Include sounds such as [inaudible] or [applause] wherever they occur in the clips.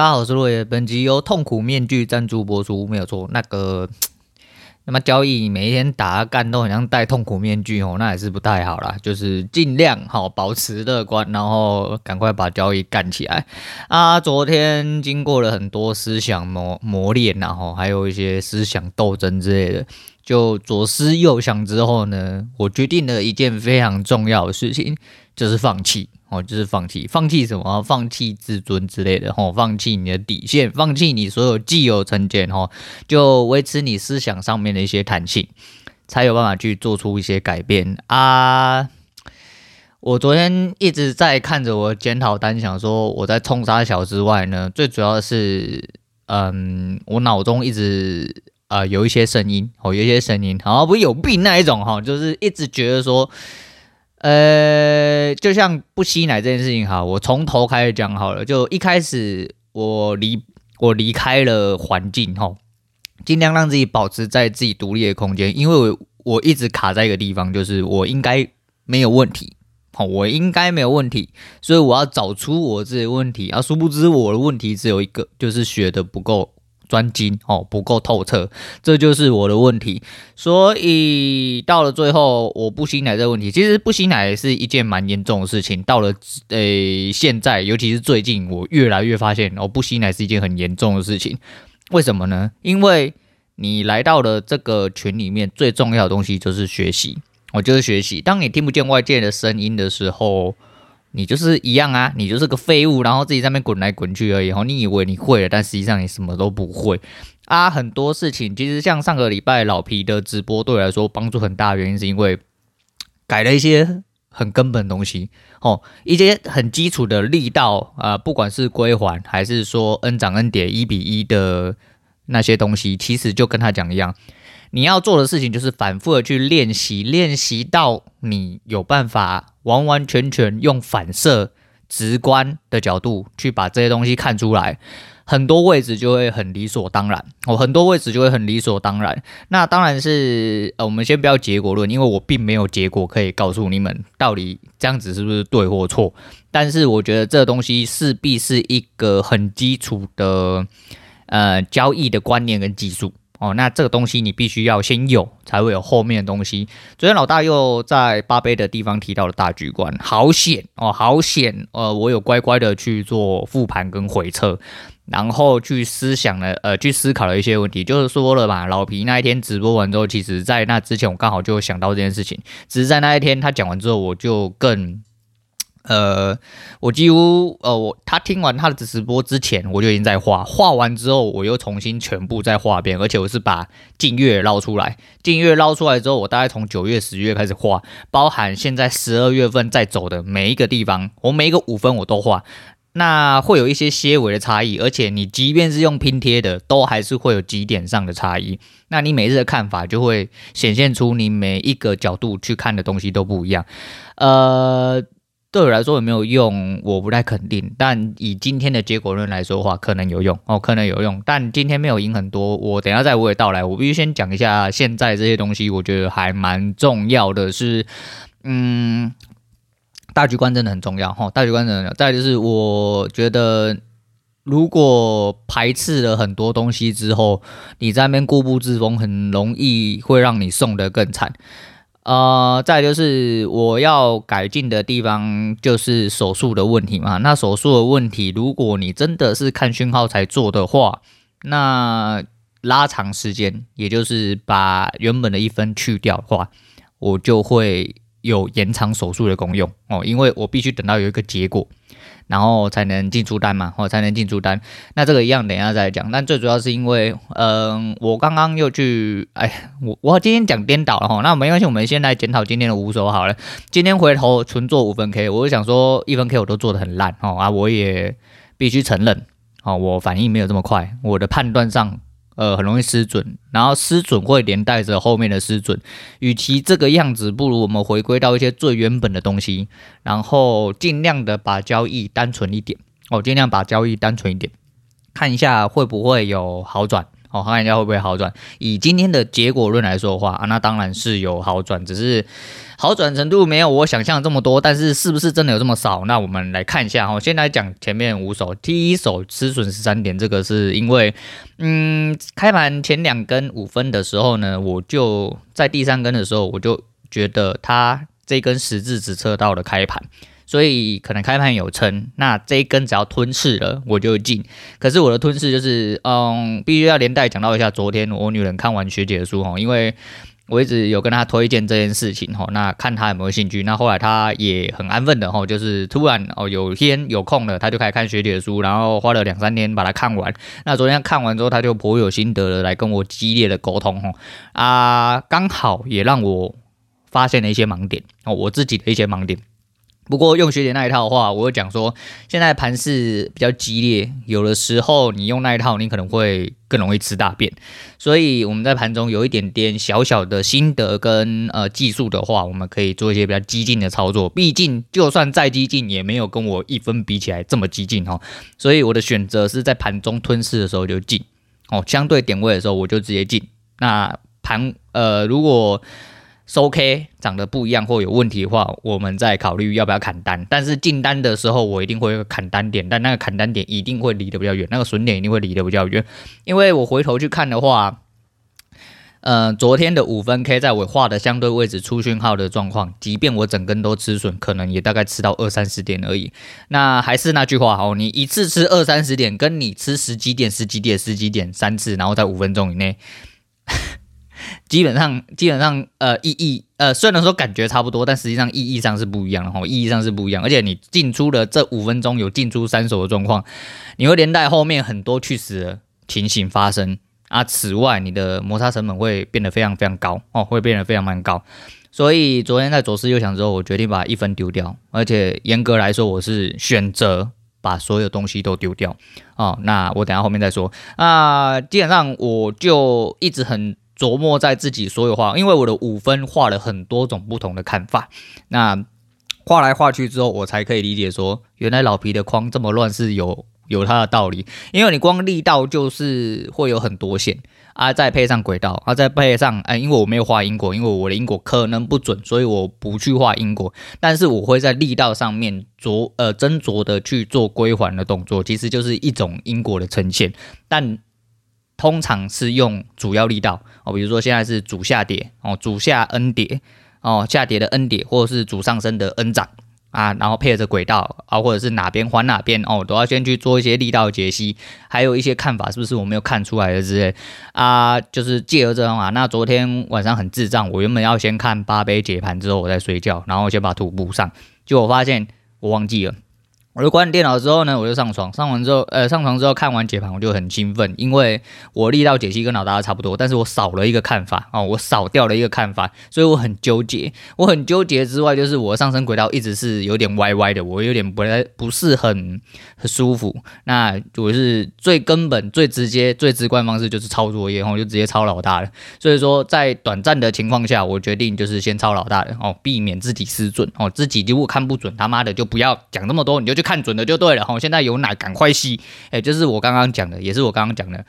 大家好，我是落叶。本集由痛苦面具赞助播出，没有错。那个，[tsk] 那么交易每一天打干都很像戴痛苦面具哦，那也是不太好啦。就是尽量好保持乐观，然后赶快把交易干起来啊！昨天经过了很多思想磨磨练，然后还有一些思想斗争之类的。就左思右想之后呢，我决定了一件非常重要的事情，就是放弃哦，就是放弃，放弃什么？放弃自尊之类的哦，放弃你的底线，放弃你所有既有成见哦，就维持你思想上面的一些弹性，才有办法去做出一些改变啊。我昨天一直在看着我检讨单，想说我在冲杀小之外呢，最主要是，嗯，我脑中一直。啊、有一些声音哦，有一些声音，好像不是有病那一种哈，就是一直觉得说，呃，就像不吸奶这件事情哈，我从头开始讲好了。就一开始我离我离开了环境哈，尽量让自己保持在自己独立的空间，因为我我一直卡在一个地方，就是我应该没有问题，好，我应该没有问题，所以我要找出我自己的问题啊，殊不知我的问题只有一个，就是学的不够。专精哦，不够透彻，这就是我的问题。所以到了最后，我不吸奶这个问题，其实不吸奶是一件蛮严重的事情。到了呃、现在，尤其是最近，我越来越发现，哦，不吸奶是一件很严重的事情。为什么呢？因为你来到了这个群里面，最重要的东西就是学习，我就是学习。当你听不见外界的声音的时候。你就是一样啊，你就是个废物，然后自己在那边滚来滚去而已。然后你以为你会了，但实际上你什么都不会啊。很多事情其实像上个礼拜老皮的直播对我来说帮助很大的原因，是因为改了一些很根本的东西哦，一些很基础的力道啊，不管是归还还是说 N 涨 N 跌一比一的那些东西，其实就跟他讲一样。你要做的事情就是反复的去练习，练习到你有办法完完全全用反射、直观的角度去把这些东西看出来，很多位置就会很理所当然。哦，很多位置就会很理所当然。那当然是，呃，我们先不要结果论，因为我并没有结果可以告诉你们到底这样子是不是对或错。但是我觉得这东西势必是一个很基础的，呃，交易的观念跟技术。哦，那这个东西你必须要先有，才会有后面的东西。昨天老大又在八杯的地方提到了大局观，好险哦，好险！呃，我有乖乖的去做复盘跟回测，然后去思想了，呃，去思考了一些问题。就是说了嘛，老皮那一天直播完之后，其实在那之前我刚好就想到这件事情，只是在那一天他讲完之后，我就更。呃，我几乎呃，我他听完他的直播之前，我就已经在画，画完之后，我又重新全部再画一遍，而且我是把近月捞出来，近月捞出来之后，我大概从九月、十月开始画，包含现在十二月份在走的每一个地方，我每一个五分我都画，那会有一些些微的差异，而且你即便是用拼贴的，都还是会有几点上的差异，那你每日的看法就会显现出你每一个角度去看的东西都不一样，呃。对我来说有没有用，我不太肯定。但以今天的结果论来说的话，可能有用哦，可能有用。但今天没有赢很多，我等下再娓娓道来。我必须先讲一下现在这些东西，我觉得还蛮重要的是，嗯，大局观真的很重要哈。大局观真的很重要。再就是，我觉得如果排斥了很多东西之后，你在那边固步自封，很容易会让你送得更惨。呃，再就是我要改进的地方，就是手术的问题嘛。那手术的问题，如果你真的是看讯号才做的话，那拉长时间，也就是把原本的一分去掉的话，我就会有延长手术的功用哦，因为我必须等到有一个结果。然后才能进出单嘛，或才能进出单。那这个一样，等一下再讲。但最主要是因为，嗯、我刚刚又去，哎，我我今天讲颠倒了哈。那没关系，我们先来检讨今天的五手好了。今天回头纯做五分 K，我就想说一分 K 我都做的很烂哦啊，我也必须承认，哦，我反应没有这么快，我的判断上。呃，很容易失准，然后失准会连带着后面的失准。与其这个样子，不如我们回归到一些最原本的东西，然后尽量的把交易单纯一点哦，尽量把交易单纯一点，看一下会不会有好转哦，看一下会不会好转。以今天的结果论来说的话啊，那当然是有好转，只是好转程度没有我想象这么多。但是是不是真的有这么少？那我们来看一下哈。先来讲前面五手，第一手吃损十三点，这个是因为嗯，开盘前两根五分的时候呢，我就在第三根的时候，我就觉得它这根十字只测到了开盘。所以可能开盘有撑，那这一根只要吞噬了，我就进。可是我的吞噬就是，嗯，必须要连带讲到一下，昨天我女人看完学姐的书哈，因为我一直有跟她推荐这件事情哈，那看她有没有兴趣。那后来她也很安分的哈，就是突然哦有天有空了，她就开始看学姐的书，然后花了两三天把它看完。那昨天看完之后，她就颇有心得的来跟我激烈的沟通哈，啊，刚好也让我发现了一些盲点哦，我自己的一些盲点。不过用学姐那一套的话，我会讲说，现在盘势比较激烈，有的时候你用那一套，你可能会更容易吃大便。所以我们在盘中有一点点小小的心得跟呃技术的话，我们可以做一些比较激进的操作。毕竟就算再激进，也没有跟我一分比起来这么激进哦。所以我的选择是在盘中吞噬的时候就进哦，相对点位的时候我就直接进。那盘呃如果收 K 长得不一样或有问题的话，我们再考虑要不要砍单。但是进单的时候，我一定会砍单点，但那个砍单点一定会离得比较远，那个损点一定会离得比较远。因为我回头去看的话，呃，昨天的五分 K 在我画的相对位置出讯号的状况，即便我整根都吃损，可能也大概吃到二三十点而已。那还是那句话哦，你一次吃二三十点，跟你吃十几点、十几点、十几点三次，然后在五分钟以内。基本上，基本上，呃，意义，呃，虽然说感觉差不多，但实际上意义上是不一样的哈，意义上是不一样。而且你进出的这五分钟有进出三手的状况，你会连带后面很多去死的情形发生啊。此外，你的摩擦成本会变得非常非常高哦，会变得非常非常高。所以昨天在左思右想之后，我决定把一分丢掉，而且严格来说，我是选择把所有东西都丢掉哦。那我等下后面再说啊。基本上我就一直很。琢磨在自己所有画，因为我的五分画了很多种不同的看法，那画来画去之后，我才可以理解说，原来老皮的框这么乱是有有它的道理。因为你光力道就是会有很多线啊，再配上轨道啊，再配上哎，因为我没有画因果，因为我的因果可能不准，所以我不去画因果，但是我会在力道上面琢呃斟酌的去做归还的动作，其实就是一种因果的呈现，但。通常是用主要力道哦，比如说现在是主下跌哦，主下 N 跌哦，下跌的 N 跌，或者是主上升的 N 涨啊，然后配合着轨道啊，或者是哪边还哪边哦，都要先去做一些力道解析，还有一些看法是不是我没有看出来的之类啊，就是借由这种啊。那昨天晚上很智障，我原本要先看八杯解盘之后我再睡觉，然后先把图补上，结果我发现我忘记了。我就关电脑之后呢，我就上床。上完之后，呃，上床之后看完解盘，我就很兴奋，因为我力道解析跟老大差不多，但是我少了一个看法哦，我少掉了一个看法，所以我很纠结。我很纠结之外，就是我上升轨道一直是有点歪歪的，我有点不太不是很很舒服。那我是最根本、最直接、最直观方式就是抄作业，然后就直接抄老大的。所以说，在短暂的情况下，我决定就是先抄老大的哦，避免自己失准哦，自己如果看不准，他妈的就不要讲那么多，你就去。看看准了就对了哈，现在有奶赶快吸，哎，就是我刚刚讲的，也是我刚刚讲的，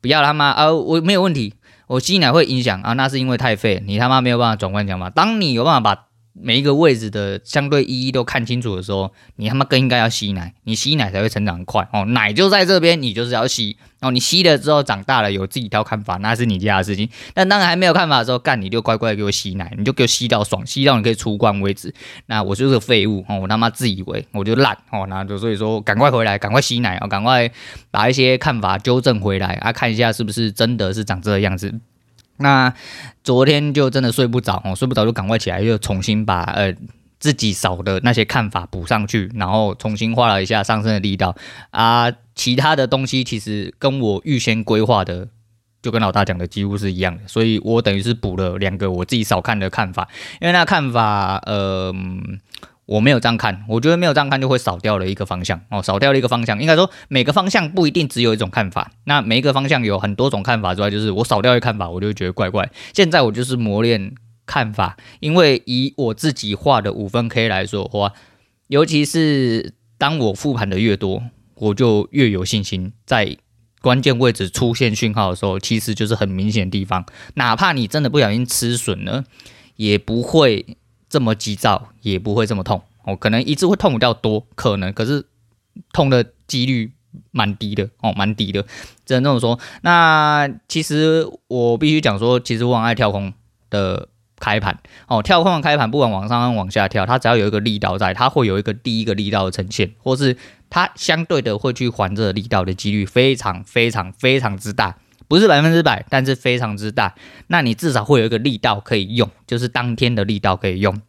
不要他妈啊，我没有问题，我吸奶会影响啊，那是因为太费，你他妈没有办法转换讲法，当你有办法把。每一个位置的相对意义都看清楚的时候，你他妈更应该要吸奶，你吸奶才会成长快哦。奶就在这边，你就是要吸哦。你吸了之后长大了，有自己一套看法，那是你家的事情。但当然还没有看法的时候，干你就乖乖给我吸奶，你就给我吸到爽，吸到你可以出关为止。那我就是个废物哦，我他妈自以为我就烂哦，那就所以说赶快回来，赶快吸奶哦，赶快把一些看法纠正回来啊，看一下是不是真的是长这个样子。那昨天就真的睡不着哦，睡不着就赶快起来，又重新把呃自己少的那些看法补上去，然后重新画了一下上升的力道啊。其他的东西其实跟我预先规划的，就跟老大讲的几乎是一样的，所以我等于是补了两个我自己少看的看法，因为那看法呃。我没有这样看，我觉得没有这样看就会少掉了一个方向哦，少掉了一个方向。应该说每个方向不一定只有一种看法，那每一个方向有很多种看法之外，就是我少掉一个看法，我就觉得怪怪。现在我就是磨练看法，因为以我自己画的五分 K 来说的话，尤其是当我复盘的越多，我就越有信心在关键位置出现讯号的时候，其实就是很明显的地方。哪怕你真的不小心吃损了，也不会这么急躁，也不会这么痛哦。可能一次会痛比较多，可能，可是痛的几率蛮低的哦，蛮低的。只能这么说。那其实我必须讲说，其实我很爱跳空的。开盘哦，跳空的开盘，不管往上往下跳，它只要有一个力道在，它会有一个第一个力道的呈现，或是它相对的会去还这个力道的几率非常非常非常之大，不是百分之百，但是非常之大。那你至少会有一个力道可以用，就是当天的力道可以用。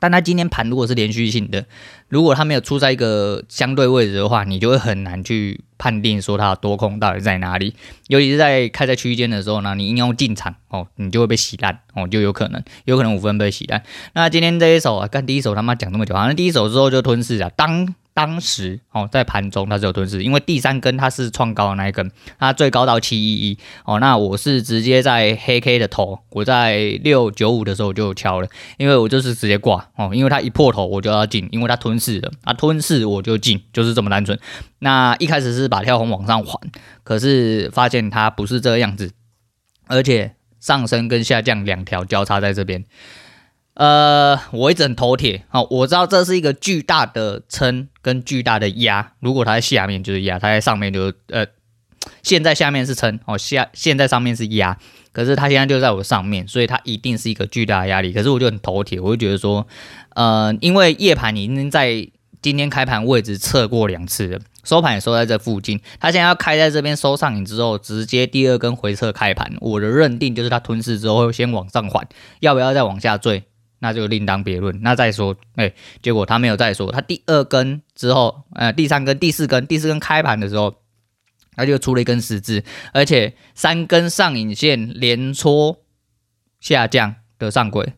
但它今天盘如果是连续性的，如果它没有出在一个相对位置的话，你就会很难去判定说它多空到底在哪里。尤其是在开在区间的时候呢，你硬要进场哦，你就会被洗烂哦，就有可能，有可能五分被洗烂。那今天这一手啊，看第一手他妈讲这么久，好像第一手之后就吞噬啊，当。当时哦，在盘中它是有吞噬，因为第三根它是创高的那一根，它最高到七一一哦。那我是直接在黑 K 的头，我在六九五的时候就敲了，因为我就是直接挂哦，因为它一破头我就要进，因为它吞噬了啊，吞噬我就进，就是这么单纯。那一开始是把跳空往上还，可是发现它不是这个样子，而且上升跟下降两条交叉在这边。呃，我一直很头铁，好，我知道这是一个巨大的撑跟巨大的压，如果它在下面就是压，它在上面就是呃，现在下面是撑，哦下现在上面是压，可是它现在就在我上面，所以它一定是一个巨大的压力。可是我就很头铁，我就觉得说，呃，因为夜盘已经在今天开盘位置测过两次了，收盘也收在这附近，它现在要开在这边收上影之后，直接第二根回撤开盘，我的认定就是它吞噬之后会先往上缓，要不要再往下坠？那就另当别论。那再说，哎、结果他没有再说。他第二根之后，呃，第三根、第四根、第四根开盘的时候，他就出了一根十字，而且三根上影线连戳下降的上轨，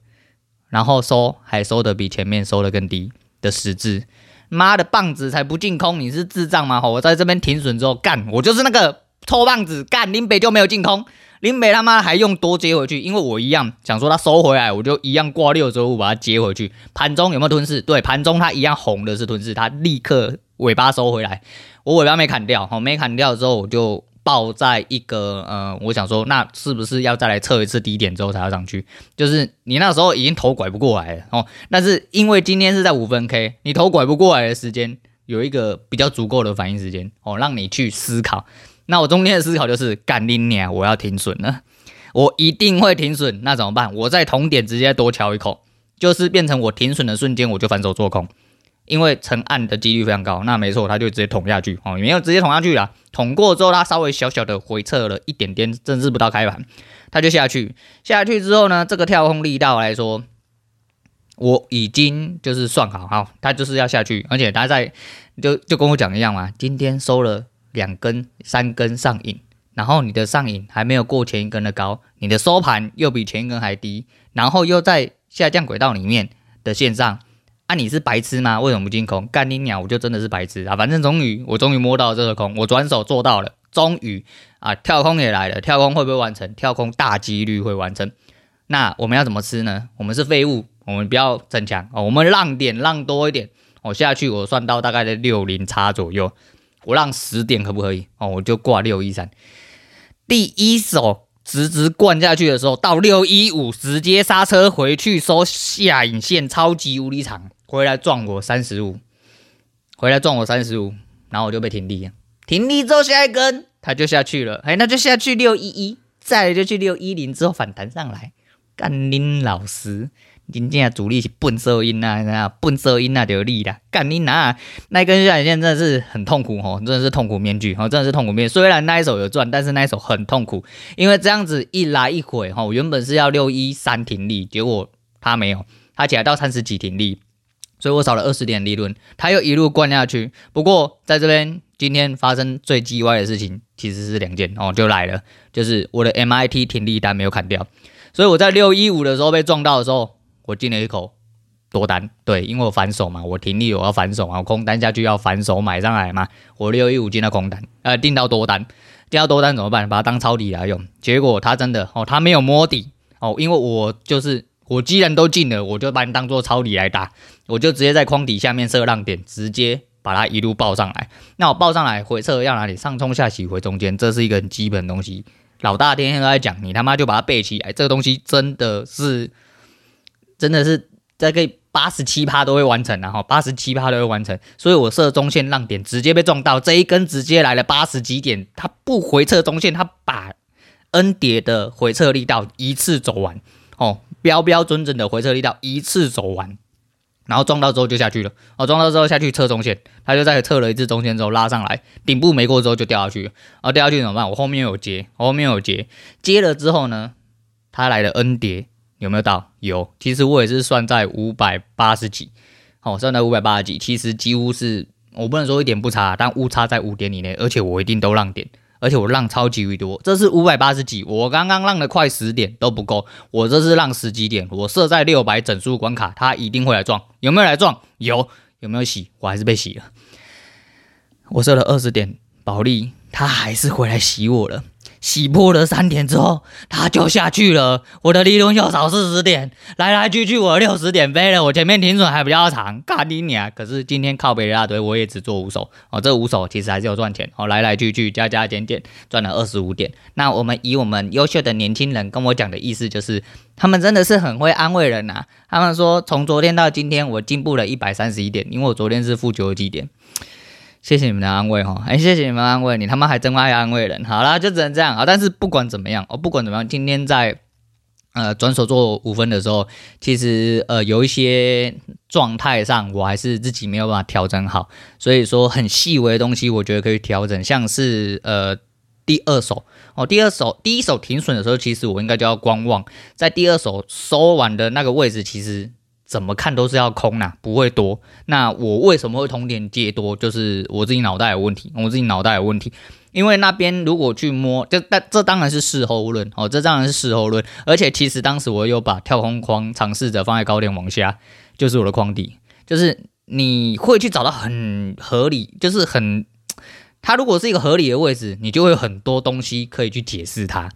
然后收还收的比前面收的更低的十字。妈的棒子才不进空，你是智障吗？我在这边停损之后干，我就是那个臭棒子干，林北就没有进空。林北他妈还用多接回去，因为我一样想说他收回来，我就一样挂六周五把它接回去。盘中有没有吞噬？对，盘中它一样红的是吞噬，它立刻尾巴收回来，我尾巴没砍掉，好，没砍掉之后我就抱在一个，呃，我想说那是不是要再来测一次低点之后才要上去？就是你那时候已经头拐不过来了哦，但是因为今天是在五分 K，你头拐不过来的时间有一个比较足够的反应时间哦，让你去思考。那我中间的思考就是干你娘，我要停损了，我一定会停损，那怎么办？我在同点直接多敲一口，就是变成我停损的瞬间我就反手做空，因为成案的几率非常高。那没错，他就直接捅下去哦，没有直接捅下去了，捅过之后他稍微小小的回撤了一点点，甚至不到开盘，他就下去。下去之后呢，这个跳空力道来说，我已经就是算好，好，他就是要下去，而且他在就就跟我讲一样嘛，今天收了。两根、三根上影，然后你的上影还没有过前一根的高，你的收盘又比前一根还低，然后又在下降轨道里面的线上，啊，你是白痴吗？为什么不进空？干你鸟，我就真的是白痴啊！反正终于，我终于摸到这个空，我转手做到了，终于啊，跳空也来了，跳空会不会完成？跳空大几率会完成。那我们要怎么吃呢？我们是废物，我们不要逞强哦，我们让点让多一点，我下去我算到大概在六零差左右。我让十点可不可以？哦，我就挂六一三，第一手直直灌下去的时候，到六一五直接刹车回去收下影线，超级无敌长，回来撞我三十五，回来撞我三十五，然后我就被停地，停地之后下一根它就下去了，哎，那就下去六一一，再来就去六一零之后反弹上来，干林老师。今天主力是笨色音呐，那笨色音那就力啦，干你哪那根下影线真的是很痛苦哦，真的是痛苦面具哦，真的是痛苦面具。虽然那一手有赚，但是那一手很痛苦，因为这样子一来一回哈，原本是要六一三停利，结果他没有，他起来到三十几停利，所以我少了二十点利润，他又一路灌下去。不过在这边今天发生最鸡歪的事情，其实是两件哦，就来了，就是我的 MIT 停利单没有砍掉，所以我在六一五的时候被撞到的时候。我进了一口多单，对，因为我反手嘛，我停利我要反手嘛，我空单下去要反手买上来嘛，我六一五进了空单，呃，订到多单，定到多单怎么办？把它当抄底来用，结果它真的哦，它没有摸底哦，因为我就是我既然都进了，我就把你当做抄底来打，我就直接在框底下面设浪点，直接把它一路抱上来。那我抱上来回撤要哪里？上冲下洗回中间，这是一个很基本的东西。老大天天都在讲，你他妈就把它背起来。这个东西真的是，真的是这个八十七趴都会完成，然后八十七趴都会完成。所以我设中线浪点直接被撞到，这一根直接来了八十几点，它不回撤中线，它把 N 叠的回撤力道一次走完，哦，标标准准的回撤力道一次走完。然后撞到之后就下去了，哦，撞到之后下去测中线，他就再测了一次中线之后拉上来，顶部没过之后就掉下去了，然后掉下去怎么办？我后面有接，我后面有接，接了之后呢，他来了 N 叠，有没有到？有，其实我也是算在五百八十几，哦，算在五百八十几，其实几乎是我不能说一点不差，但误差在五点以内，而且我一定都让点。而且我让超级多，这是五百八十几，我刚刚让了快十点都不够，我这是让十几点，我设在六百整数关卡，他一定会来撞，有没有来撞？有，有没有洗？我还是被洗了，我设了二十点保利，他还是回来洗我了。洗破了三点之后，它就下去了。我的利润又少四十点，来来去去我六十点飞了。我前面停损还比较长，干你啊！可是今天靠北一大堆，我也只做五手哦。这五手其实还是有赚钱哦，来来去去加加减减赚了二十五点。那我们以我们优秀的年轻人跟我讲的意思就是，他们真的是很会安慰人呐、他们说从昨天到今天我进步了一百三十一点，因为我昨天是负九十几点。谢谢你们的安慰哈，哎，谢谢你们安慰，你他妈还真爱安慰人。好啦，就只能这样啊。但是不管怎么样，哦，不管怎么样，今天在呃转手做五分的时候，其实呃有一些状态上我还是自己没有办法调整好，所以说很细微的东西，我觉得可以调整，像是呃第二手哦，第二手第一手停损的时候，其实我应该就要观望，在第二手收完的那个位置，其实。怎么看都是要空呐、不会多。那我为什么会同点借多？就是我自己脑袋有问题，我自己脑袋有问题。因为那边如果去摸，就但这当然是事后论哦，这当然是事后论。而且其实当时我有把跳空框尝试着放在高点往下，就是我的框底，就是你会去找到很合理，就是很，它如果是一个合理的位置，你就会有很多东西可以去解释它。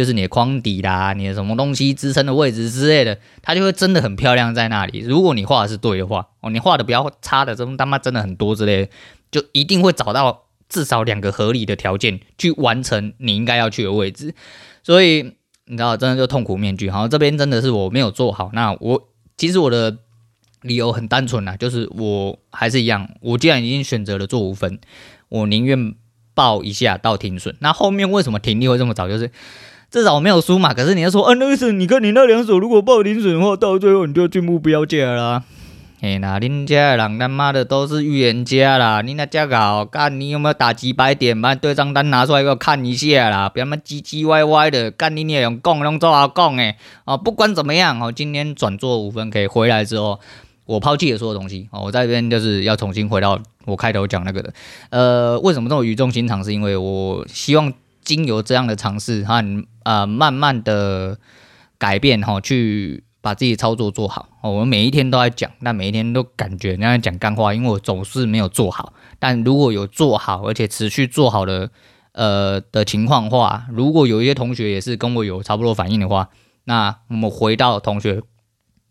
就是你的框底啦，你的什么东西支撑的位置之类的，它就会真的很漂亮在那里。如果你画的是对的话，哦，你画的比较差的，这种他妈真的很多之类的，就一定会找到至少两个合理的条件去完成你应该要去的位置。所以你知道，真的就痛苦面具。好，这边真的是我没有做好。那我其实我的理由很单纯啦，就是我还是一样，我既然已经选择了做五分，我宁愿报一下到停损。那后面为什么停利会这么早？就是。至少我没有输嘛，可是你要说，啊，那个是，你看你那两手如果爆零损的话，到最后你就进目标价啦。哎，那恁家的人他妈的都是预言家啦，你那家搞，干你有没有打几百点？把对账单拿出来给我看一下啦，不要那么唧唧歪歪的，干你你也用讲，用做啊讲诶。哦，不管怎么样，哦，今天转做五分可以回来之后，我抛弃了所有东西，哦，我在这边就是要重新回到我开头讲那个的，呃，为什么这么语重心长？是因为我希望。经由这样的尝试和呃慢慢的改变哈，去把自己操作做好。我们每一天都在讲，但每一天都感觉那样讲干话，因为我总是没有做好。但如果有做好，而且持续做好的呃的情况话，如果有一些同学也是跟我有差不多反应的话，那我们回到同学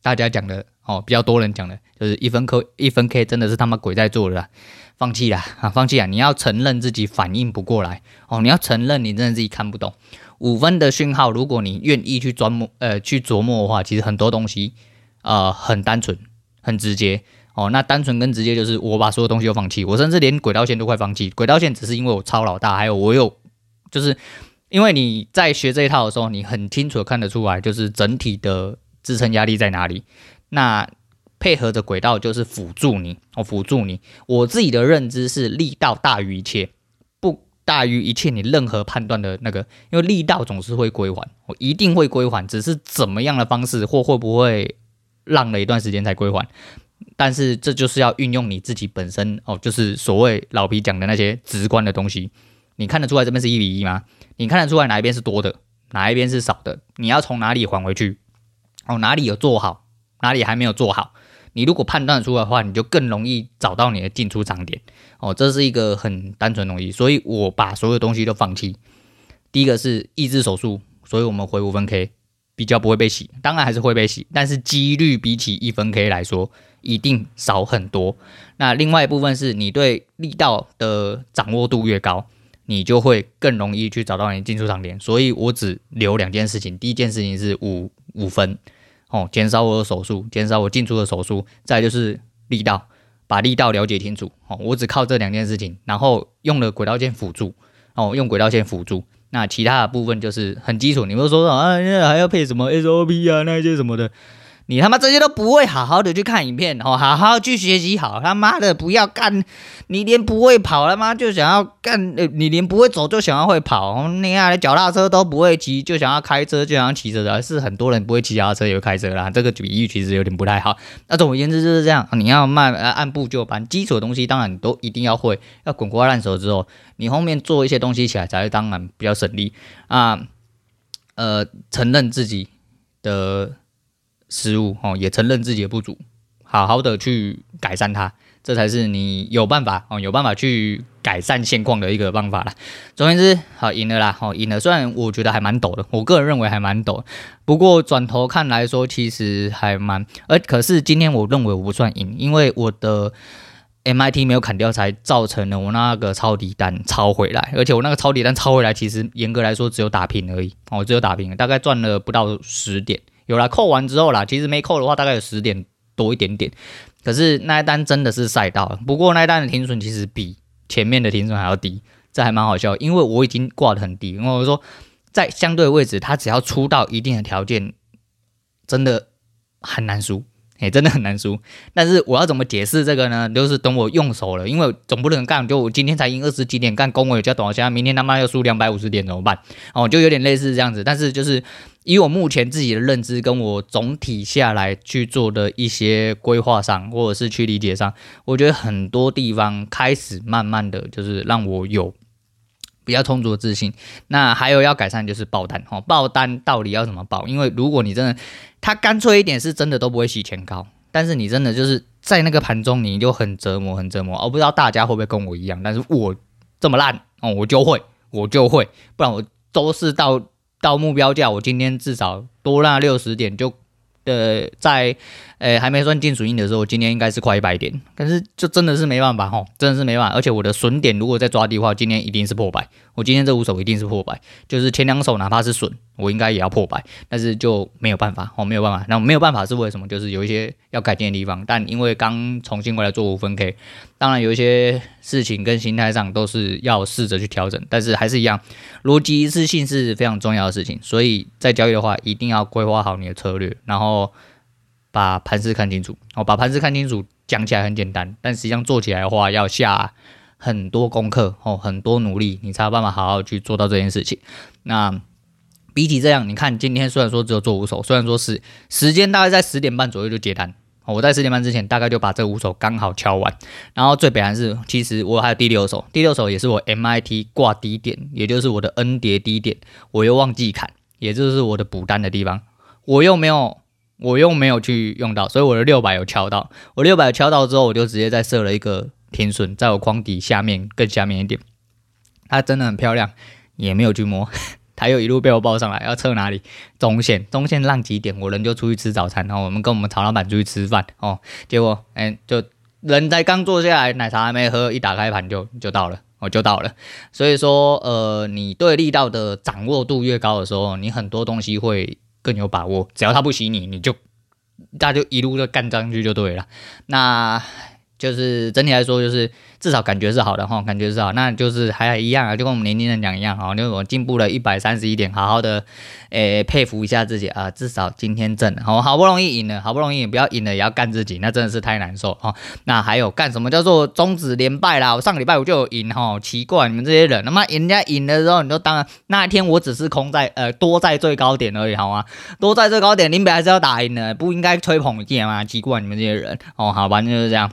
大家讲的哦，比较多人讲的就是一分 K 一分 K 真的是他妈鬼在做的啦。放弃啦，啊，放弃啊！你要承认自己反应不过来哦，你要承认你真的自己看不懂五分的讯号。如果你愿意去琢磨，呃，去琢磨的话，其实很多东西，呃，很单纯，很直接哦。那单纯跟直接就是我把所有东西都放弃，我甚至连轨道线都快放弃。轨道线只是因为我超老大，还有我有，就是因为你在学这一套的时候，你很清楚的看得出来，就是整体的支撑压力在哪里。那配合着轨道就是辅助你，哦，辅助你。我自己的认知是力道大于一切，大于一切你任何判断的那个，因为力道总是会归还，我一定会归还，只是怎么样的方式或会不会浪了一段时间才归还。但是这就是要运用你自己本身哦，就是所谓老皮讲的那些直观的东西。你看得出来这边是一比一吗？你看得出来哪一边是多的，哪一边是少的？你要从哪里还回去？哦，哪里有做好，哪里还没有做好？你如果判断出来的话，你就更容易找到你的进出场点哦。这是一个很单纯的东西，所以我把所有东西都放弃。第一个是抑制手速，所以我们回五分 K 比较不会被洗，当然还是会被洗，但是几率比起一分 K 来说一定少很多。那另外一部分是你对力道的掌握度越高，你就会更容易去找到你进出场点。所以我只留两件事情，第一件事情是五五分，哦，减少我的手速，减少我进出的手速，再就是力道，把力道了解清楚。哦，我只靠这两件事情，然后用了轨道线辅助，哦，用轨道线辅助。那其他的部分就是很基础，你们说啊，还要配什么 SOP 啊，那些什么的。你他妈这些都不会好好的去看影片哦，好好去学习好，他妈的不要干，你连不会跑他妈就想要干，你连不会走就想要会跑，你看脚踏车都不会骑就想要开车就想要骑车的，是很多人不会骑脚踏车也会开车啦，这个比喻其实有点不太好。那总而言之就是这样，你要慢呃按部就班，基础的东西当然你都一定要会，要滚瓜烂熟之后，你后面做一些东西起来才会当然比较省力啊，呃，承认自己的。失误哦，也承认自己的不足，好好的去改善它，这才是你有办法哦，有办法去改善现况的一个方法了。总而言之，好赢了啦，好赢了。虽然我觉得还蛮陡的，我个人认为还蛮陡，不过转头看来说，其实还蛮……而可是今天我认为我不算赢，因为我的 MIT 没有砍掉，才造成了我那个抄底单抄回来，而且我那个抄底单抄回来，其实严格来说只有打平而已哦，只有打平，大概赚了不到十点。有啦，扣完之后啦，其实没扣的话，大概有十点多一点点。可是那一单真的是赛道，不过那一单的停损其实比前面的停损还要低，这还蛮好笑。因为我已经挂的很低，因为我说在相对位置，它只要出到一定的条件，真的很难输。哎、真的很难输。但是我要怎么解释这个呢？就是等我用手了，因为总不能干，就我今天才赢二十几点，干工我有加多少钱，明天他妈要输两百五十点怎么办？哦，就有点类似这样子。但是就是以我目前自己的认知，跟我总体下来去做的一些规划上，或者是去理解上，我觉得很多地方开始慢慢的就是让我有比较充足的自信。那还有要改善就是爆单哦，爆单到底要怎么爆？因为如果你真的他干脆一点，是真的都不会洗钱高，但是你真的就是在那个盘中，你就很折磨，很折磨。我不知道大家会不会跟我一样，但是我这么烂哦，我就会，我就会，不然我都是到到目标价，我今天至少多拉六十点就。呃，在呃还没算金属印的时候，今天应该是快一百点，但是就真的是没办法吼，真的是没办法。而且我的损点如果再抓低的话，今天一定是破百。我今天这五手一定是破百，就是前两手哪怕是损，我应该也要破百，但是就没有办法哦，没有办法。那没有办法是为什么？就是有一些要改进的地方，但因为刚重新回来做五分 K，当然有一些事情跟心态上都是要试着去调整，但是还是一样，逻辑一致性是非常重要的事情。所以在交易的话，一定要规划好你的策略，然后把盘势看清楚。哦，把盘势看清楚，讲起来很简单，但实际上做起来的话要下很多功课哦，很多努力，你才有办法好好去做到这件事情。那比起这样，你看今天虽然说只有做五手，虽然说是时间大概在十点半左右就结单。我在十点半之前大概就把这五手刚好敲完，然后最北还是其实我还有第六手，第六手也是我 MIT 挂低点，也就是我的 N 叠低点，我又忘记砍，也就是我的补单的地方，我又没有我又没有去用到，所以我的六百有敲到，我六百敲到之后，我就直接再设了一个停损，在我框底下面更下面一点，它真的很漂亮，也没有去摸。它又一路被我抱上来，要测哪里？中线，中线浪几点？我人就出去吃早餐，然后我们跟我们曹老板出去吃饭哦。结果，哎、就人才刚坐下来，奶茶还没喝，一打开盘就就到了，我、哦、就到了。所以说，呃，你对力道的掌握度越高的时候，你很多东西会更有把握。只要他不洗你，你就大家就一路的干上去就对了。那。就是整体来说，就是至少感觉是好的哈，感觉是好，那就是还一样啊，就跟我们年轻人讲一样哈，就是我进步了一百三十一点，好好的，诶、佩服一下自己啊，至少今天挣了，好，好不容易赢了，好不容易不要赢了也要干自己，那真的是太难受哈。那还有干什么叫做终止连败啦？我上个礼拜五就有赢哈，奇怪你们这些人，那么人家赢的时候，你就当那一天我只是空在呃多在最高点而已，好吗？多在最高点，林北还是要打赢的，不应该吹捧一点吗？奇怪你们这些人哦，好吧，就是这样。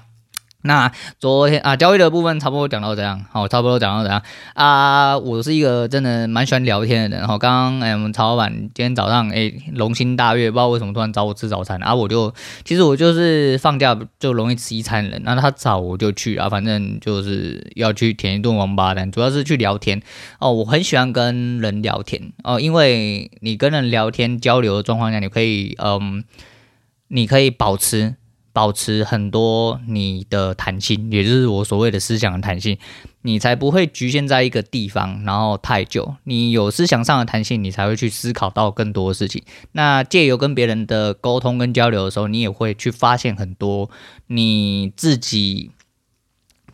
那昨天啊，交易的部分差不多讲到这样，好，差不多讲到这样啊。我是一个真的蛮喜欢聊天的人，哈。刚刚哎，我们曹老板今天早上哎，龙心大悦，不知道为什么突然找我吃早餐啊。我就其实我就是放假就容易吃一餐人，那他找我就去啊，反正就是要去舔一顿王八蛋，主要是去聊天哦。我很喜欢跟人聊天哦，因为你跟人聊天交流的状况下，你可以嗯，你可以保持。保持很多你的弹性，也就是我所谓的思想的弹性，你才不会局限在一个地方，然后太久。你有思想上的弹性，你才会去思考到更多的事情。那借由跟别人的沟通跟交流的时候，你也会去发现很多你自己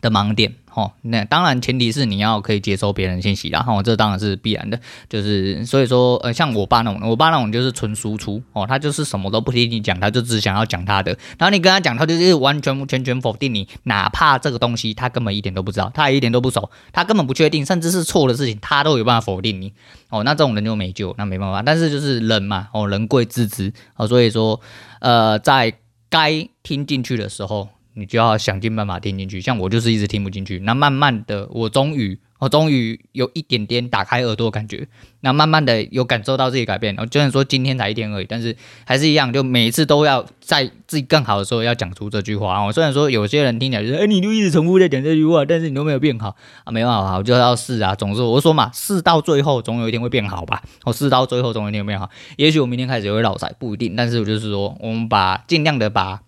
的盲点。哦，那当然前提是你要可以接收别人信息啦，然后这当然是必然的，就是所以说，呃，像我爸那种，我爸那种就是纯输出，哦，他就是什么都不听你讲，他就只想要讲他的，然后你跟他讲，他就是完全全全否定你，哪怕这个东西他根本一点都不知道，他也一点都不熟，他根本不确定，甚至是错的事情，他都有办法否定你，哦，那这种人就没救，那没办法，但是就是人嘛，哦，人贵自知，哦，所以说，呃，在该听进去的时候。你就要想尽办法听进去，像我就是一直听不进去。那慢慢的，我终于，我终于有一点点打开耳朵的感觉。那慢慢的有感受到自己改变。我虽然说今天才一天而已，但是还是一样，就每一次都要在自己更好的时候要讲出这句话。我虽然说有些人听起来就是，哎，你就一直重复在讲这句话，但是你都没有变好啊，没办法，我就要试啊。总之我说嘛，试到最后总有一天会变好吧。我试到最后总有一天会变好。也许我明天开始也会落赛，不一定。但是我就是说，我们把尽量的把。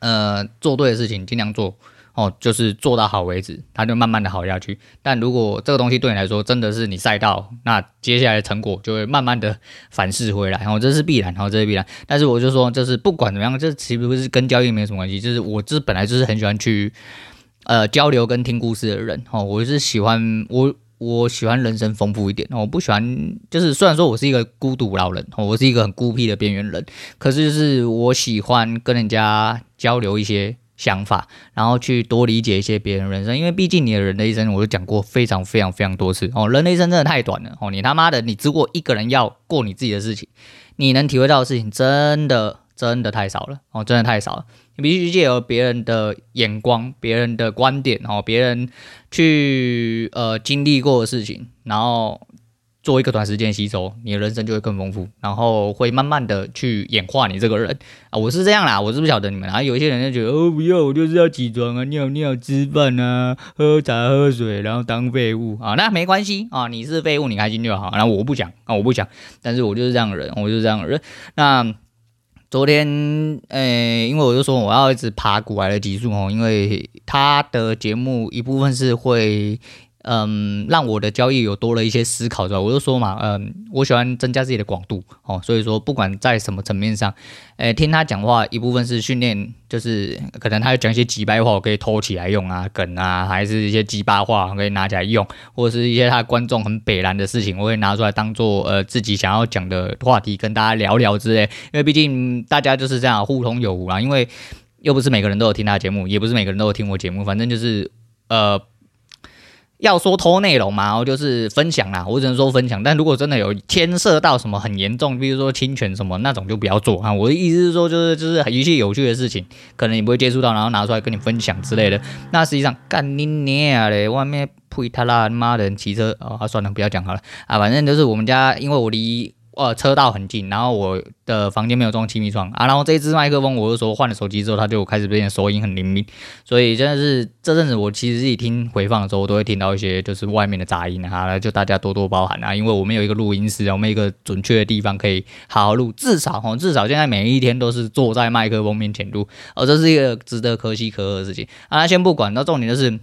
呃，做对的事情尽量做哦，就是做到好为止，它就慢慢的好下去。但如果这个东西对你来说真的是你赛道，那接下来的成果就会慢慢的反噬回来，然后这是必然，然后这是必然。但是我就说，就是不管怎么样，这其实不是跟交易没什么关系，就是我这本来就是很喜欢去呃交流跟听故事的人哦，我是喜欢我。我喜欢人生丰富一点，我不喜欢就是虽然说我是一个孤独老人，我是一个很孤僻的边缘人，可是就是我喜欢跟人家交流一些想法，然后去多理解一些别人人生，因为毕竟你的人的一生，我就讲过非常非常非常多次哦，人的一生真的太短了哦，你他妈的你只过一个人要过你自己的事情，你能体会到的事情真的真的太少了哦，真的太少了。你必须借由别人的眼光、别人的观点，哦，别人去呃经历过的事情，然后做一个短时间吸收，你的人生就会更丰富，然后会慢慢的去演化你这个人啊。我是这样啦，我是不晓得你们啊。有一些人就觉得哦，不要，我就是要起床啊，尿尿、吃饭啊，喝茶、喝水，然后当废物啊。那没关系啊，你是废物，你开心就好。然后我不讲啊，我不讲，但是我就是这样的人，我就是这样的人。那。昨天，诶、因为我就说我要一直爬古来的集数哦，因为他的节目一部分是会。嗯，让我的交易有多了一些思考，是吧？我就说嘛，嗯，我喜欢增加自己的广度哦，所以说不管在什么层面上，诶，听他讲话一部分是训练，就是可能他要讲一些机掰话，我可以偷起来用啊，梗啊，还是一些鸡巴话我可以拿起来用，或者是一些他观众很北烂的事情，我会拿出来当做呃自己想要讲的话题跟大家聊聊之类，因为毕竟大家就是这样互通有无啦，因为又不是每个人都有听他节目，也不是每个人都有听我节目，反正就是呃。要说偷内容嘛，我就是分享啦，我只能说分享。但如果真的有牵涉到什么很严重，比如说侵权什么那种，就不要做啊。我的意思是说，就是就是一些有趣的事情，可能你不会接触到，然后拿出来跟你分享之类的。那实际上干你娘嘞，外面呸他啦妈的骑车啊，算了，不要讲好了啊。反正就是我们家，因为我离。呃，车道很近，然后我的房间没有装气密窗啊，然后这一支麦克风，我就说换了手机之后，它就开始变得收音很灵敏，所以真的是这阵子我其实自己听回放的时候，我都会听到一些就是外面的杂音啊，就大家多多包涵啊，因为我们有一个录音室，我们一个准确的地方可以好好录，至少哈，至少现在每一天都是坐在麦克风面前录，而这是一个值得可喜可贺的事情啊。先不管，那重点就是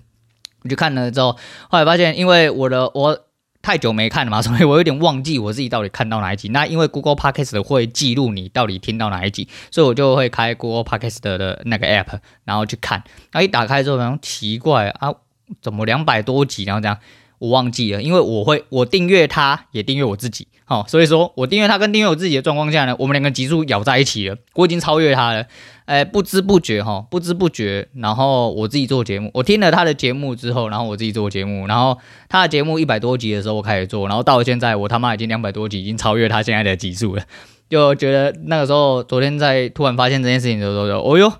我去看了之后，后来发现，因为我的我。太久没看了嘛，所以我有点忘记我自己到底看到哪一集。那因为 Google Podcast 会记录你到底听到哪一集，所以我就会开 Google Podcast 的那个 App，然后去看。那一打开之后，然后奇怪啊，怎么两百多集？然后这样，我忘记了，因为我会我订阅它，也订阅我自己。好，所以说我订阅他跟订阅我自己的状况下呢，我们两个集数咬在一起了，我已经超越他了。哎，不知不觉哈，不知不觉，然后我自己做节目，我听了他的节目之后，然后我自己做节目，然后他的节目一百多集的时候我开始做，然后到现在我他妈已经两百多集，已经超越他现在的集数了，就觉得那个时候昨天在突然发现这件事情的时候，就哦哟。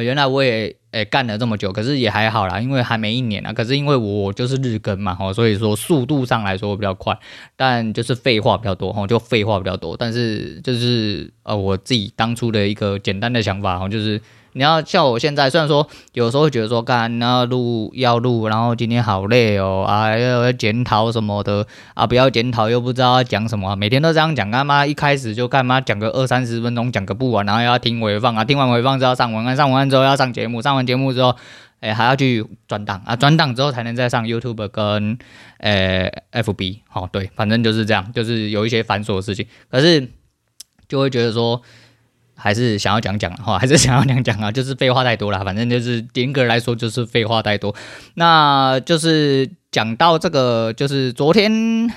原来我也诶干了这么久，可是也还好啦，因为还没一年啊。可是因为我就是日更嘛，吼，所以说速度上来说比较快，但就是废话比较多，吼，就废话比较多。但是就是呃，我自己当初的一个简单的想法，吼，就是你要像我现在，虽然说有时候会觉得说，干，然后录要录，然后今天好累哦，啊，要要检讨什么的啊，不要检讨又不知道要讲什么，每天都这样讲，干嘛一开始就干嘛讲个二三十分钟，讲个不完，然后要听回放啊，听完回放之后上文案，上文案之后要上节目，上完节目之后，哎，还要去转档啊，转档之后才能再上 YouTube 跟呃 FB，好，对，反正就是这样，就是有一些繁琐的事情，可是就会觉得说。还是想要讲讲话，[laughs] 还是想要讲讲啊，就是废话太多了，反正就是严格来说就是废话太多。那就是讲到这个，就是昨天。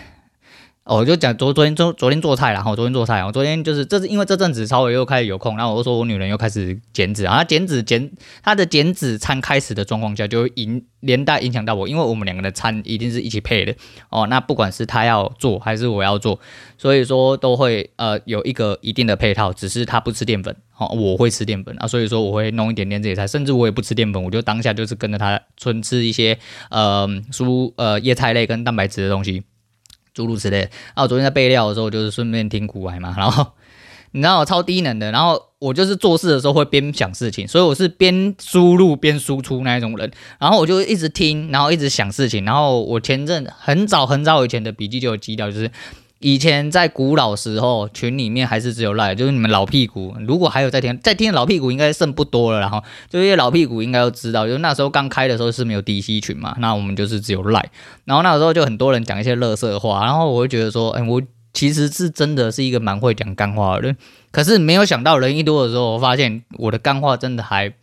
哦，我就讲昨昨天昨昨天做菜然后昨天做菜，我昨天就是这是因为这阵子稍微又开始有空，然后我就说我女人又开始减脂啊，减脂减她的减脂餐开始的状况下，就影连带影响到我，因为我们两个的餐一定是一起配的哦。那不管是她要做还是我要做，所以说都会呃有一个一定的配套，只是她不吃淀粉哦，我会吃淀粉啊，所以说我会弄一点点这些菜，甚至我也不吃淀粉，我就当下就是跟着她纯吃一些呃蔬呃叶菜类跟蛋白质的东西。诸如此类，啊，我昨天在备料的时候，就是顺便听古玩嘛，[laughs] 然后你知道我超低能的，然后我就是做事的时候会边想事情，所以我是边输入边输出那一种人，然后我就一直听，然后一直想事情，然后我前阵很早很早以前的笔记就有记掉，就是。以前在古老时候，群里面还是只有赖，就是你们老屁股。如果还有在听，在听老屁股应该剩不多了。然后，就一些老屁股应该都知道，就那时候刚开的时候是没有 DC 群嘛，那我们就是只有赖。然后那时候就很多人讲一些垃圾话，然后我会觉得说，哎，我其实是真的是一个蛮会讲干话的人，可是没有想到人一多的时候，我发现我的干话真的还。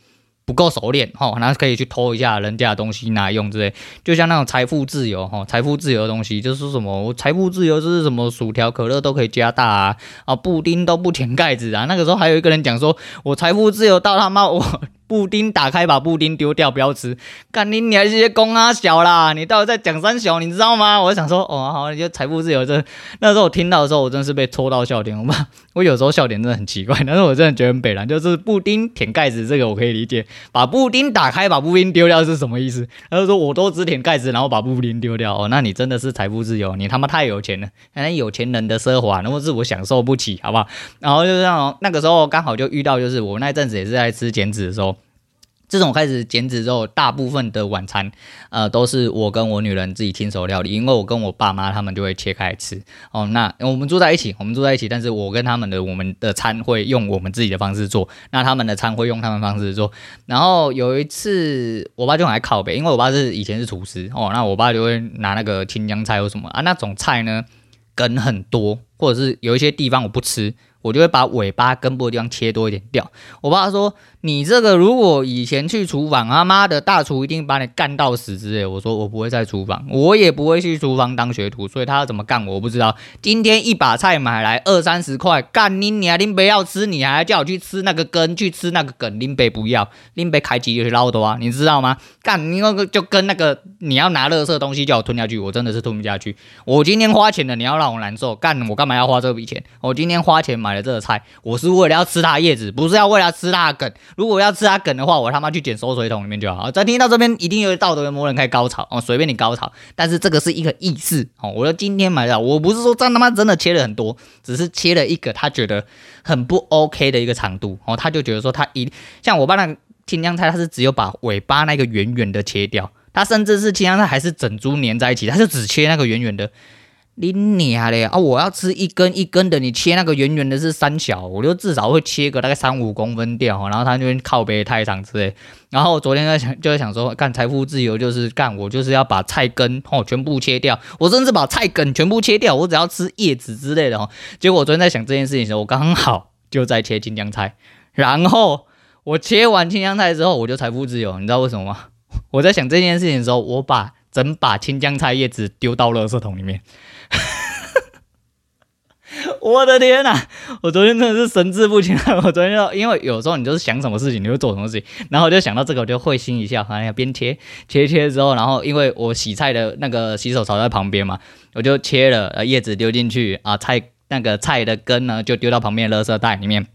不够熟练哈，那可以去偷一下人家的东西拿来用之类，就像那种财富自由哈，财富自由的东西就是什么，我财富自由就是什么薯条、可乐都可以加大啊，啊，布丁都不舔盖子啊。那个时候还有一个人讲说，我财富自由到他妈我。布丁打开，把布丁丢掉，不要吃。干你，你还是些公阿小啦，你到底在讲三小，你知道吗？我想说，哦，好，你就财富自由这。那时候我听到的时候，我真的是被戳到笑点。我 [laughs] 我有时候笑点真的很奇怪，但是我真的觉得很北烂。就是布丁舔盖子这个我可以理解，把布丁打开，把布丁丢掉是什么意思？他就说我都只舔盖子，然后把布丁丢掉。哦，那你真的是财富自由，你他妈太有钱了，原来有钱人的奢华，那么是我享受不起，好不好？然后就这样，那个时候刚好就遇到，就是我那阵子也是在吃减脂的时候。自从我开始减脂之后，大部分的晚餐，呃，都是我跟我女人自己亲手料理，因为我跟我爸妈他们就会切开吃。哦，那我们住在一起，我们住在一起，但是我跟他们的我们的餐会用我们自己的方式做，那他们的餐会用他们方式做。然后有一次，我爸就很爱靠呗，因为我爸是以前是厨师哦，那我爸就会拿那个青江菜或什么啊，那种菜呢，梗很多，或者是有一些地方我不吃。我就会把尾巴根部的地方切多一点掉。我爸说：“你这个如果以前去厨房，他妈的大厨一定把你干到死之类。”我说：“我不会在厨房，我也不会去厨房当学徒，所以他要怎么干我不知道。今天一把菜买来二三十块，干你你啊，林北要吃，你还叫我去吃那个根，去吃那个梗，林北不要，林北开机就去捞多啊，你知道吗？干你那个就跟那个你要拿垃圾东西叫我吞下去，我真的是吞不下去。我今天花钱了，你要让我难受，干我干嘛要花这笔钱？我今天花钱买。”了这个菜，我是为了要吃它叶子，不是要为了吃它梗。如果要吃它梗的话，我他妈去捡收水桶里面就好。在听到这边，一定有道德的魔人开高潮哦，随便你高潮。但是这个是一个意思哦。我说今天买的，我不是说真他妈真的切了很多，只是切了一个他觉得很不 OK 的一个长度哦。他就觉得说他一像我爸那青江菜，他是只有把尾巴那个圆圆的切掉，他甚至是青江菜还是整株粘在一起，他就只切那个圆圆的。你娘嘞啊！我要吃一根一根的，你切那个圆圆的是三小，我就至少会切个大概三五公分掉。然后他那边靠北太长之类。然后昨天在想，就在想说，干财富自由就是干我就是要把菜根哦全部切掉，我甚至把菜梗全部切掉，我只要吃叶子之类的哦。结果我昨天在想这件事情的时候，我刚好就在切青江菜，然后我切完青江菜之后，我就财富自由，你知道为什么吗？我在想这件事情的时候，我把整把青江菜叶子丢到垃圾桶里面。我的天呐、我昨天真的是神志不清。我昨天就因为有时候你就是想什么事情，你就做什么事情，然后我就想到这个，我就会心一笑。哎呀，边切切切之后，然后因为我洗菜的那个洗手槽在旁边嘛，我就切了呃叶子丢进去啊，菜那个菜的根呢就丢到旁边的垃圾袋里面。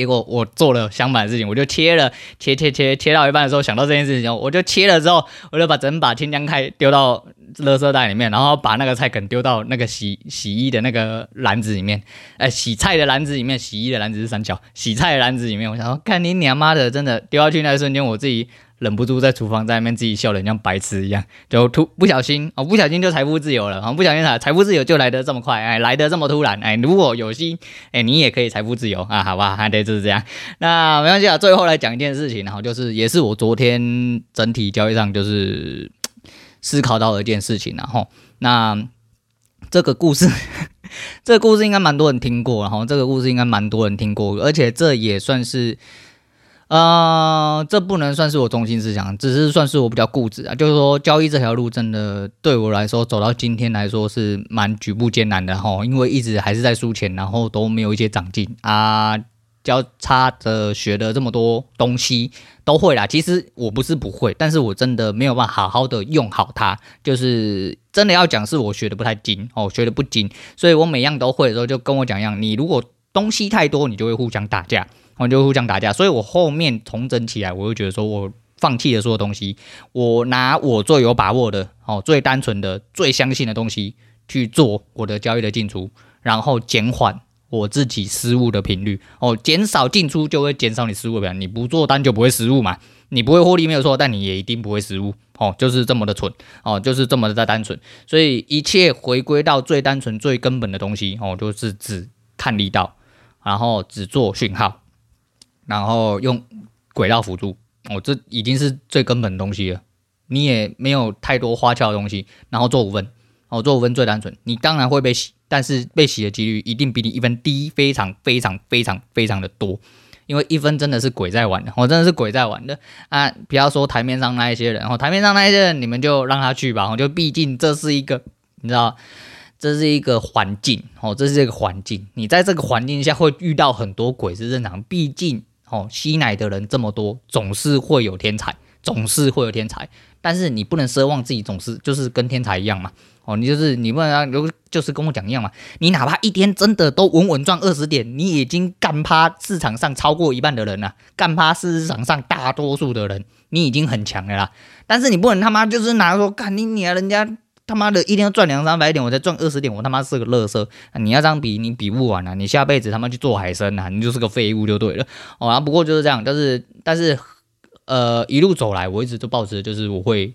结果我做了相反的事情，我就切了切切切切到一半的时候想到这件事情，我就切了之后，我就把整把青江菜丢到垃圾袋里面，然后把那个菜梗丢到那个洗洗衣的那个篮子里面，哎，洗菜的篮子里面，洗衣的篮子是三角，洗菜的篮子里面，我想说，看你娘妈的，真的丢下去那一瞬间，我自己。忍不住在厨房在那边自己笑得像白痴一样，就突不小心哦，不小心就财富自由了啊！不小心啊，财富自由就来得这么快，哎，来得这么突然，哎，如果有心，哎，你也可以财富自由啊，好吧，还得就是这样。那没关系啊，最后来讲一件事情，然后就是也是我昨天整体交易上就是思考到的一件事情，然后那这个故事，[laughs] 这个故事应该蛮多人听过，然后这个故事应该蛮多人听过，而且这也算是。呃，这不能算是我中心思想，只是算是我比较固执啊。就是说，交易这条路真的对我来说，走到今天来说是蛮举步艰难的哈。因为一直还是在输钱，然后都没有一些长进啊。交叉的学的这么多东西都会啦，其实我不是不会，但是我真的没有办法好好的用好它。就是真的要讲，是我学的不太精哦，学的不精，所以我每样都会的时候，就跟我讲一样，你如果东西太多，你就会互相打架。我就互相打架，所以我后面重整起来，我就觉得说我放弃了所有东西，我拿我最有把握的、哦最单纯的、最相信的东西去做我的交易的进出，然后减缓我自己失误的频率。哦，减少进出就会减少你失误的频率，你不做单就不会失误嘛，你不会获利没有错，但你也一定不会失误。哦，就是这么的蠢，哦，就是这么的单纯，所以一切回归到最单纯、最根本的东西，哦，就是只看力道，然后只做讯号。然后用轨道辅助，哦，这已经是最根本的东西了。你也没有太多花俏的东西，然后做五分，哦，做五分最单纯。你当然会被洗，但是被洗的几率一定比你一分低，非常非常非常非常的多。因为一分真的是鬼在玩的，我、哦、真的是鬼在玩的啊！不要说台面上那一些人，哦，台面上那一些人，你们就让他去吧。哦，就毕竟这是一个，你知道，这是一个环境，哦，这是一个环境。你在这个环境下会遇到很多鬼是正常，毕竟。哦，吸奶的人这么多，总是会有天才，总是会有天才。但是你不能奢望自己总是就是跟天才一样嘛。哦，你就是你不能就就是跟我讲一样嘛。你哪怕一天真的都稳稳赚二十点，你已经干趴市场上超过一半的人了，干趴市场上大多数的人，你已经很强了啦。但是你不能他妈就是拿说干你你啊，人家。他妈的，一天要赚两三百点，我才赚二十点，我他妈是个乐色。你要这样比，你比不完啊！你下辈子他妈去做海参啊，你就是个废物就对了。[laughs] 哦，啊，不过就是这样，但是但是，呃，一路走来，我一直都抱持就是我会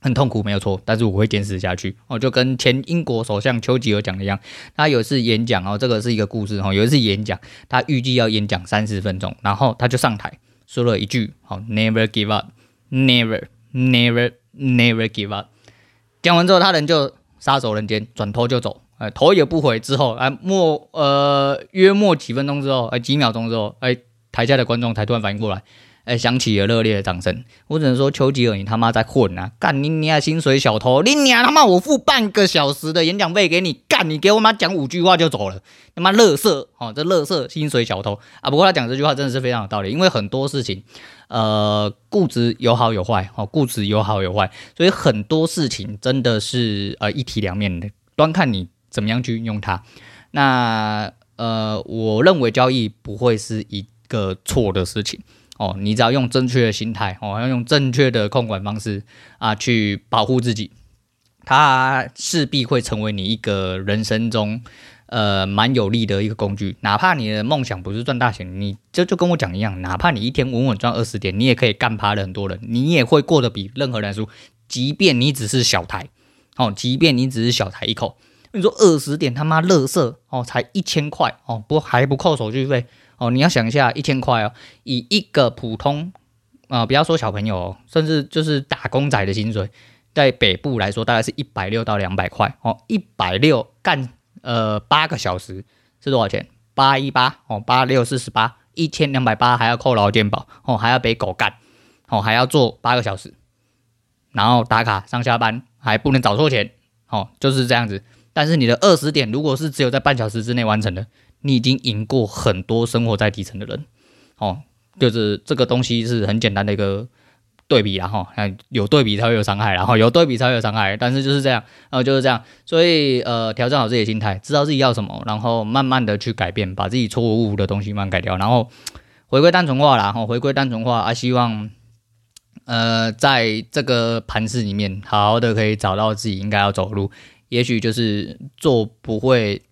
很痛苦，没有错，但是我会坚持下去。哦，就跟前英国首相丘吉尔讲的一样，他有一次演讲哦，这个是一个故事哦，有一次演讲，他预计要演讲三十分钟，然后他就上台说了一句：“好，Never give up，never，never，never give up。”讲完之后，他人就撒手人间，转头就走，哎，头也不回。之后，哎，默呃约莫几分钟之后，哎，几秒钟之后，哎，台下的观众才突然反应过来，哎，响起了热烈的掌声。我只能说，丘吉尔，你他妈在混啊！干你娘薪水小偷！你娘他妈，我付半个小时的演讲费给你，干你给我妈讲五句话就走了，他妈乐色哦，这乐色薪水小偷啊！不过他讲这句话真的是非常有道理，因为很多事情。呃，固执有好有坏，哦，固执有好有坏，所以很多事情真的是呃一体两面的，端看你怎么样去运用它。那呃，我认为交易不会是一个错的事情哦，你只要用正确的心态哦，要用正确的控管方式啊，去保护自己，它势必会成为你一个人生中。呃，蛮有利的一个工具，哪怕你的梦想不是赚大钱，你这就，就跟我讲一样，哪怕你一天稳稳赚二十点，你也可以干趴了很多人，你也会过得比任何人输，即便你只是小台，哦，即便你只是小台一口，你说二十点他妈乐色哦，才一千块哦，不还不扣手续费哦，你要想一下一千块哦，以一个普通啊、不要说小朋友哦，甚至就是打工仔的薪水，在北部来说大概是一百六到两百块哦，一百六干。呃，八个小时是多少钱？八一八哦，八六四十八，一千两百八还要扣劳健保哦，还要被狗干哦，还要做八个小时，然后打卡上下班还不能找错钱哦，就是这样子。但是你的二十点如果是只有在半小时之内完成的，你已经赢过很多生活在底层的人。哦，就是这个东西是很简单的一个对比然后有对比才会有伤害，然后有对比才会有伤害，但是就是这样，然后就是这样，所以呃，调整好自己的心态，知道自己要什么，然后慢慢的去改变，把自己错误的东西慢慢改掉，然后回归单纯化啦，然后回归单纯化啊，希望呃，在这个盘市里面，好好的可以找到自己应该要走的路，也许就是做不会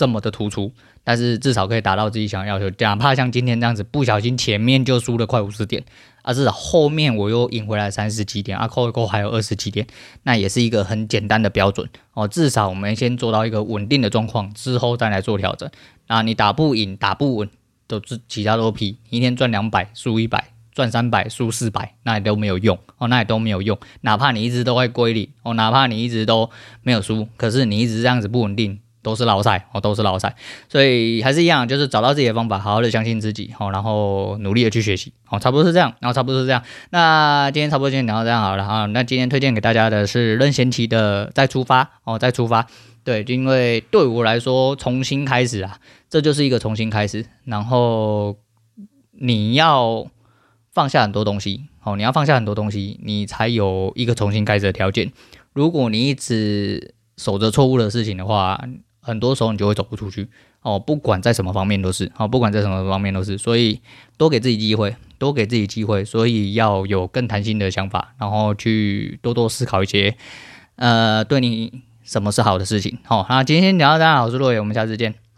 这么的突出。但是至少可以达到自己想要要求，哪怕像今天这样子，不小心前面就输了快五十点，啊，至少后面我又赢回来三十几点，啊，扣一扣还有二十几点，那也是一个很简单的标准哦。至少我们先做到一个稳定的状况，之后再来做调整。啊，你打不赢、打不稳，都是其他都屁。一天赚两百，输一百；赚三百，输四百，那也都没有用哦，那也都没有用。哪怕你一直都会归零哦，哪怕你一直都没有输，可是你一直这样子不稳定。都是老赛哦，都是老赛，所以还是一样，就是找到自己的方法，好好的相信自己哦，然后努力的去学习哦，差不多是这样，然后差不多是这样。那今天差不多先聊到这样好了啊。那今天推荐给大家的是任贤齐的再出发哦，再出发。对，因为对我来说，重新开始啊，这就是一个重新开始。然后你要放下很多东西哦，你要放下很多东西，你才有一个重新开始的条件。如果你一直守着错误的事情的话，很多时候你就会走不出去哦，不管在什么方面都是哦，不管在什么方面都是，所以多给自己机会，多给自己机会，所以要有更弹性的想法，然后去多多思考一些，呃，对你什么是好的事情。好，那今天聊到这，我是洛野，我们下次见。